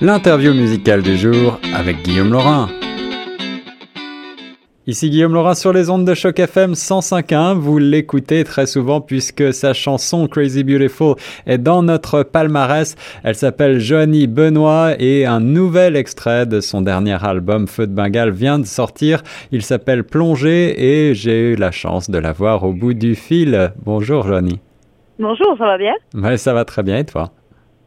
L'interview musicale du jour avec Guillaume Laurin. Ici Guillaume Laurin sur les ondes de choc FM 105.1. Vous l'écoutez très souvent puisque sa chanson Crazy Beautiful est dans notre palmarès. Elle s'appelle Joanie Benoît et un nouvel extrait de son dernier album Feu de Bengale vient de sortir. Il s'appelle Plongée et j'ai eu la chance de la voir au bout du fil. Bonjour Joanie. Bonjour, ça va bien? Ouais, ça va très bien et toi?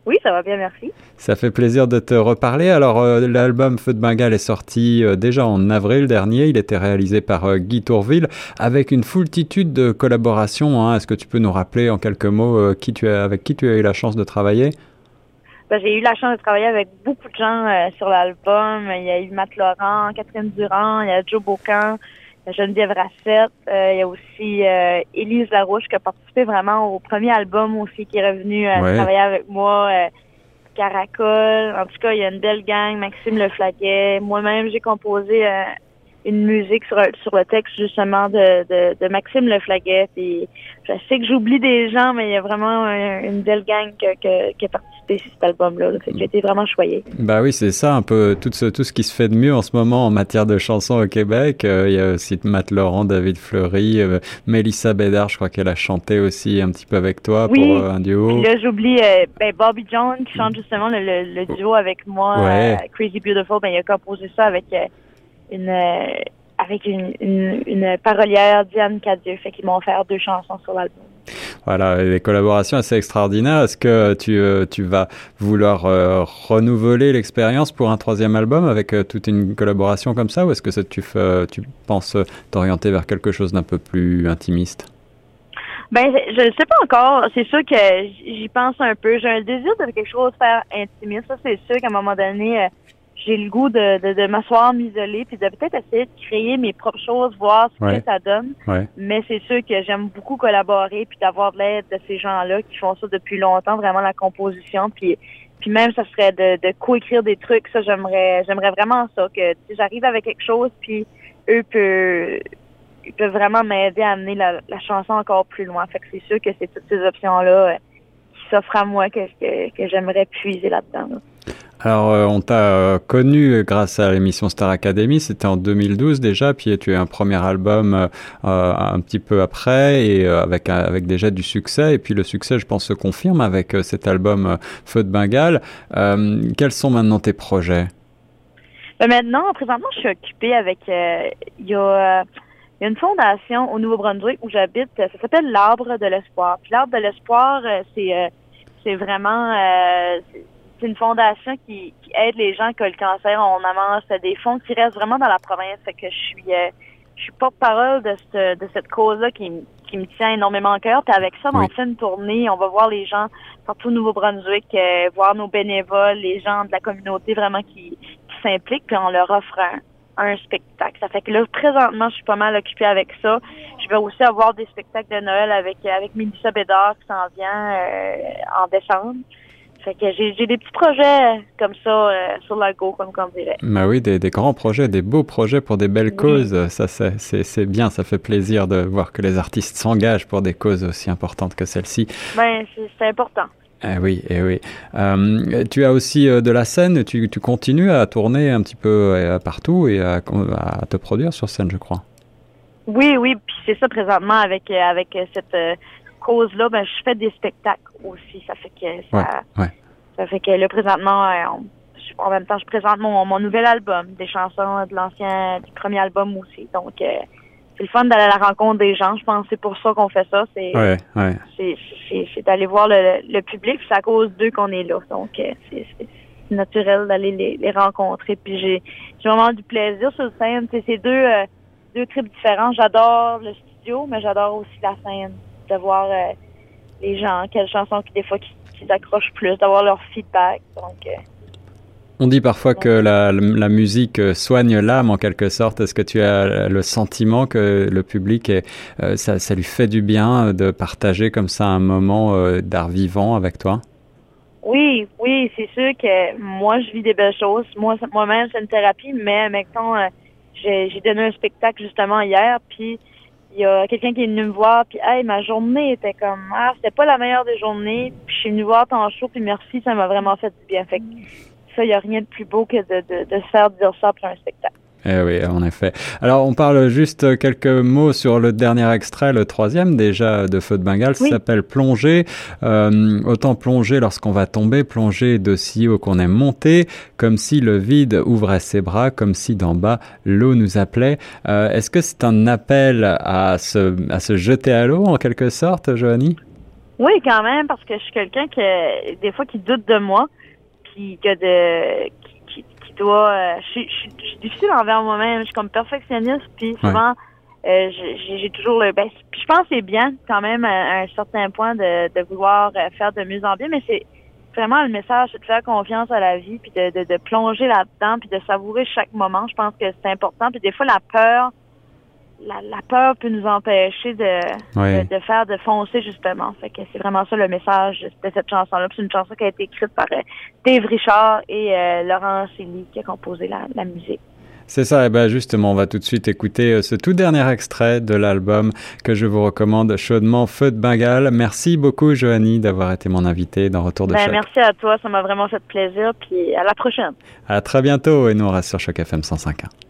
Oui, ça va bien, merci. Ça fait plaisir de te reparler. Alors, euh, l'album Feu de Bengale est sorti euh, déjà en avril dernier. Il était réalisé par euh, Guy Tourville avec une foultitude de collaborations. Hein. Est-ce que tu peux nous rappeler en quelques mots qui tu as, avec qui tu as eu la chance de travailler? Ben, j'ai eu la chance de travailler avec beaucoup de gens sur l'album. Il y a eu Matt Laurent, Catherine Durand, il y a Joe Bocan, Geneviève Rassette. il y a aussi Élise Larouche qui a participé vraiment au premier album aussi, qui est revenu travailler avec moi. Caracol. En tout cas, il y a une belle gang. Maxime Le Flaquet. Moi-même, j'ai composé euh, une musique sur, sur le texte justement de, de, de Maxime Le Flaquet. Puis je sais que j'oublie des gens, mais il y a vraiment une belle gang que, qui a participé sur cet album-là. J'ai été vraiment choyée. Bah oui, c'est ça un peu tout ce, tout ce qui se fait de mieux en ce moment en matière de chansons au Québec. Euh, il y a aussi Matt Laurent, David Fleury, euh, Mélissa Bédard, je crois qu'elle a chanté aussi un petit peu avec toi pour un duo. Oui, là j'oublie ben, Bobby John qui chante justement le, le, duo avec moi, Crazy Beautiful. Ben, il a composé ça avec une avec une, une, parolière, Diane Cadieux. Fait qu'ils m'ont offert deux chansons sur l'album. Voilà, des collaborations assez extraordinaires. Est-ce que tu, euh, tu vas vouloir euh, renouveler l'expérience pour un troisième album avec euh, toute une collaboration comme ça ou est-ce que tu, tu penses t'orienter vers quelque chose d'un peu plus intimiste? Ben, je ne sais pas encore. C'est sûr que j'y pense un peu. J'ai un désir de quelque chose de faire intimiste. Ça, c'est sûr qu'à un moment donné, j'ai le goût de, de, de m'asseoir, m'isoler, puis de peut-être essayer de créer mes propres choses, voir ce que ça donne. Mais c'est sûr que j'aime beaucoup collaborer, puis d'avoir de l'aide de ces gens-là qui font ça depuis longtemps, vraiment la composition, puis puis même ça serait de, de coécrire des trucs, ça j'aimerais j'aimerais vraiment ça que j'arrive avec quelque chose, puis eux peuvent ils peuvent vraiment m'aider à amener la, la, chanson encore plus loin. Fait que c'est sûr que c'est toutes ces options-là euh, qui s'offrent à moi que, que, que j'aimerais puiser là-dedans. là dedans alors, euh, on t'a euh, connu grâce à l'émission Star Academy, c'était en 2012 déjà, puis tu as eu un premier album euh, un petit peu après, et avec, déjà du succès, et puis le succès, je pense, se confirme avec cet album Feu de Bengale. quels sont maintenant tes projets? Ben, maintenant, présentement, je suis occupée avec... Il y a... Il y a une fondation au Nouveau-Brunswick où j'habite, ça s'appelle l'Arbre de l'Espoir. Puis l'Arbre de l'Espoir, c'est c'est vraiment c'est une fondation qui, aide les gens qui ont le cancer. On amasse des fonds qui restent vraiment dans la province. Fait que je suis euh, je suis porte-parole de cette de cette cause-là qui, qui me tient énormément à cœur. Puis avec ça, on fait une tournée. On va voir les gens partout au Nouveau-Brunswick, euh, voir nos bénévoles, les gens de la communauté vraiment qui, qui s'impliquent, puis on leur offre un, spectacle. Ça fait que là, présentement, je suis pas mal occupée avec ça. Je vais aussi avoir des spectacles de Noël avec avec Mélissa Bédard qui s'en vient euh, en décembre. Fait que j'ai des petits projets comme ça euh, sur la go, comme on dirait. Bah oui, des, des, grands projets, des beaux projets pour des belles causes. Ça, c'est bien, ça fait plaisir de voir que les artistes s'engagent pour des causes aussi importantes que celle-ci. Ben, c'est important. Eh oui, eh oui. Euh, tu as aussi euh, de la scène, tu, tu, continues à tourner un petit peu partout et à, à, te produire sur scène, je crois. Oui, oui, puis c'est ça présentement avec, avec cette cause-là, ben, je fais des spectacles aussi. Ça fait que ça, ça fait que là, présentement, euh, en même temps, je présente mon, mon nouvel album, des chansons de l'ancien, du premier album aussi. Donc, euh, c'est le fun d'aller à la rencontre des gens. Je pense que c'est pour ça qu'on fait ça. C'est d'aller voir le, le public. C'est à cause d'eux qu'on est là. Donc, euh, c'est naturel d'aller les, les, rencontrer. Puis j'ai vraiment du plaisir sur scène. C'est deux, deux trips différents. J'adore le studio, mais j'adore aussi la scène de voir euh, les gens, quelles chansons qui des fois qui, qui accrochent plus, d'avoir leur feedback. Donc, euh, on dit parfois que la, la musique euh, soigne l'âme en quelque sorte. Est-ce que tu as le sentiment que le public, est, ça, ça, lui fait du bien de partager comme ça un moment d'art vivant avec toi? Oui, oui, c'est sûr que moi, je vis des belles choses. Moi, moi-même, c'est une thérapie, mais mettons, j'ai donné un spectacle justement hier, puis il y a quelqu'un qui est venu me voir, puis hey, ma journée était comme ah, c'était pas la meilleure des journées, puis je suis venue voir ton show, puis merci, ça m'a vraiment fait du bien. Fait ça, il n'y a rien de plus beau que de, de, de se faire dire ça après un spectacle. Eh oui, en effet. Alors, on parle juste quelques mots sur le dernier extrait, le troisième déjà de Feu de Bengale. Ça s'appelle Plonger. Euh, autant plonger lorsqu'on va tomber, plonger de si haut qu'on est monté, comme si le vide ouvrait ses bras, comme si d'en bas l'eau nous appelait. Euh, Est-ce que c'est un appel à se, à se jeter à l'eau en quelque sorte, Joanie? Oui, quand même, parce que je suis quelqu'un qui, des fois, qui doute de moi, puis que de, dois. Euh, je, suis difficile envers moi-même. Je suis comme perfectionniste, puis souvent, euh, j'ai toujours le. Ben, je pense que c'est bien quand même à, un certain point de, de vouloir euh, faire de mieux en mieux, mais c'est vraiment le message, c'est de faire confiance à la vie, puis de, de, de plonger là-dedans, puis de savourer chaque moment. Je pense que c'est important. Puis des fois, la peur la, la, peur peut nous empêcher de, de, faire, de foncer justement. Fait que c'est vraiment ça le message de cette chanson-là. C'est une chanson qui a été écrite par euh, Dave Richard et euh, Laurent Célie qui a composé la, la musique. C'est ça, et eh ben justement, on va tout de suite écouter euh, ce tout dernier extrait de l'album que je vous recommande chaudement, Feu de Bengale. Merci beaucoup, Joanie, d'avoir été mon invité dans Retour de ben, Choc. Merci à toi, ça m'a vraiment fait plaisir, puis à la prochaine. À très bientôt, et nous on reste sur Choc FM 105.1.